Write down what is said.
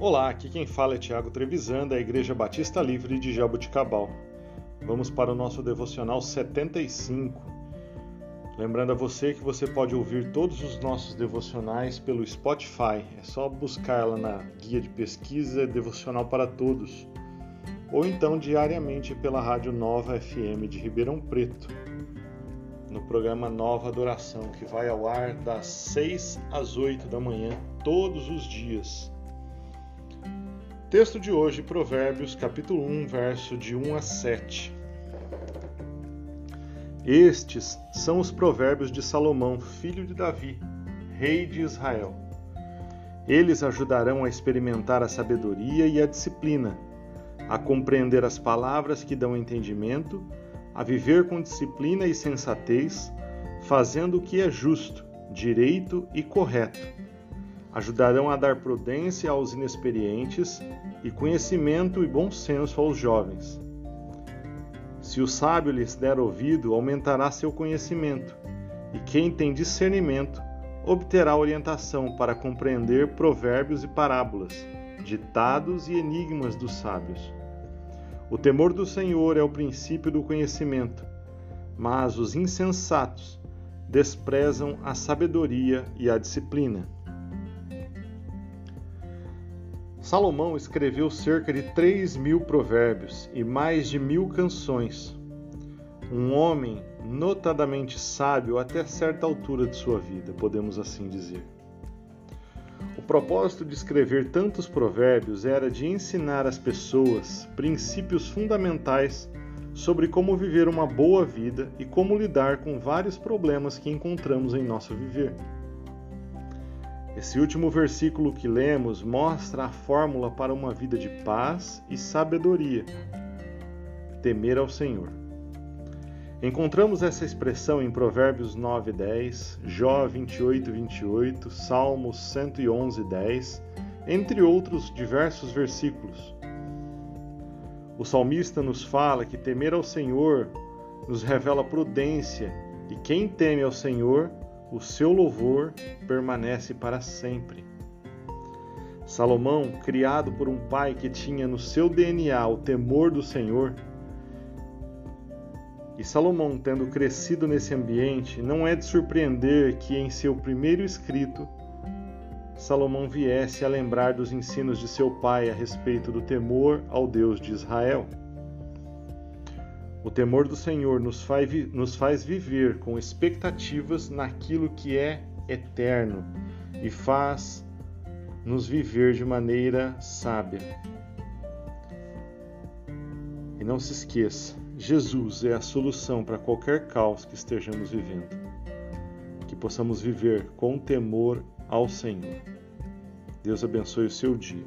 Olá, aqui quem fala é Tiago Trevisan, da Igreja Batista Livre de Jaboticabal. Vamos para o nosso devocional 75. Lembrando a você que você pode ouvir todos os nossos devocionais pelo Spotify. É só buscar lá na guia de pesquisa Devocional para Todos. Ou então diariamente pela Rádio Nova FM de Ribeirão Preto, no programa Nova Adoração, que vai ao ar das 6 às 8 da manhã, todos os dias. Texto de hoje, Provérbios, capítulo 1, verso de 1 a 7. Estes são os provérbios de Salomão, filho de Davi, rei de Israel. Eles ajudarão a experimentar a sabedoria e a disciplina, a compreender as palavras que dão entendimento, a viver com disciplina e sensatez, fazendo o que é justo, direito e correto ajudarão a dar prudência aos inexperientes e conhecimento e bom senso aos jovens. Se o sábio lhes der ouvido, aumentará seu conhecimento, e quem tem discernimento obterá orientação para compreender provérbios e parábolas, ditados e enigmas dos sábios. O temor do Senhor é o princípio do conhecimento, mas os insensatos desprezam a sabedoria e a disciplina. Salomão escreveu cerca de 3 mil provérbios e mais de mil canções. Um homem notadamente sábio até certa altura de sua vida, podemos assim dizer. O propósito de escrever tantos provérbios era de ensinar às pessoas princípios fundamentais sobre como viver uma boa vida e como lidar com vários problemas que encontramos em nosso viver. Esse último versículo que lemos mostra a fórmula para uma vida de paz e sabedoria: temer ao Senhor. Encontramos essa expressão em Provérbios 9, 10, Jó 28, 28, Salmos 111, 10, entre outros diversos versículos. O salmista nos fala que temer ao Senhor nos revela prudência, e quem teme ao Senhor o seu louvor permanece para sempre. Salomão, criado por um pai que tinha no seu DNA o temor do Senhor, e Salomão, tendo crescido nesse ambiente, não é de surpreender que em seu primeiro escrito Salomão viesse a lembrar dos ensinos de seu pai a respeito do temor ao Deus de Israel. O temor do Senhor nos faz, nos faz viver com expectativas naquilo que é eterno e faz nos viver de maneira sábia. E não se esqueça, Jesus é a solução para qualquer caos que estejamos vivendo. Que possamos viver com temor ao Senhor. Deus abençoe o seu dia.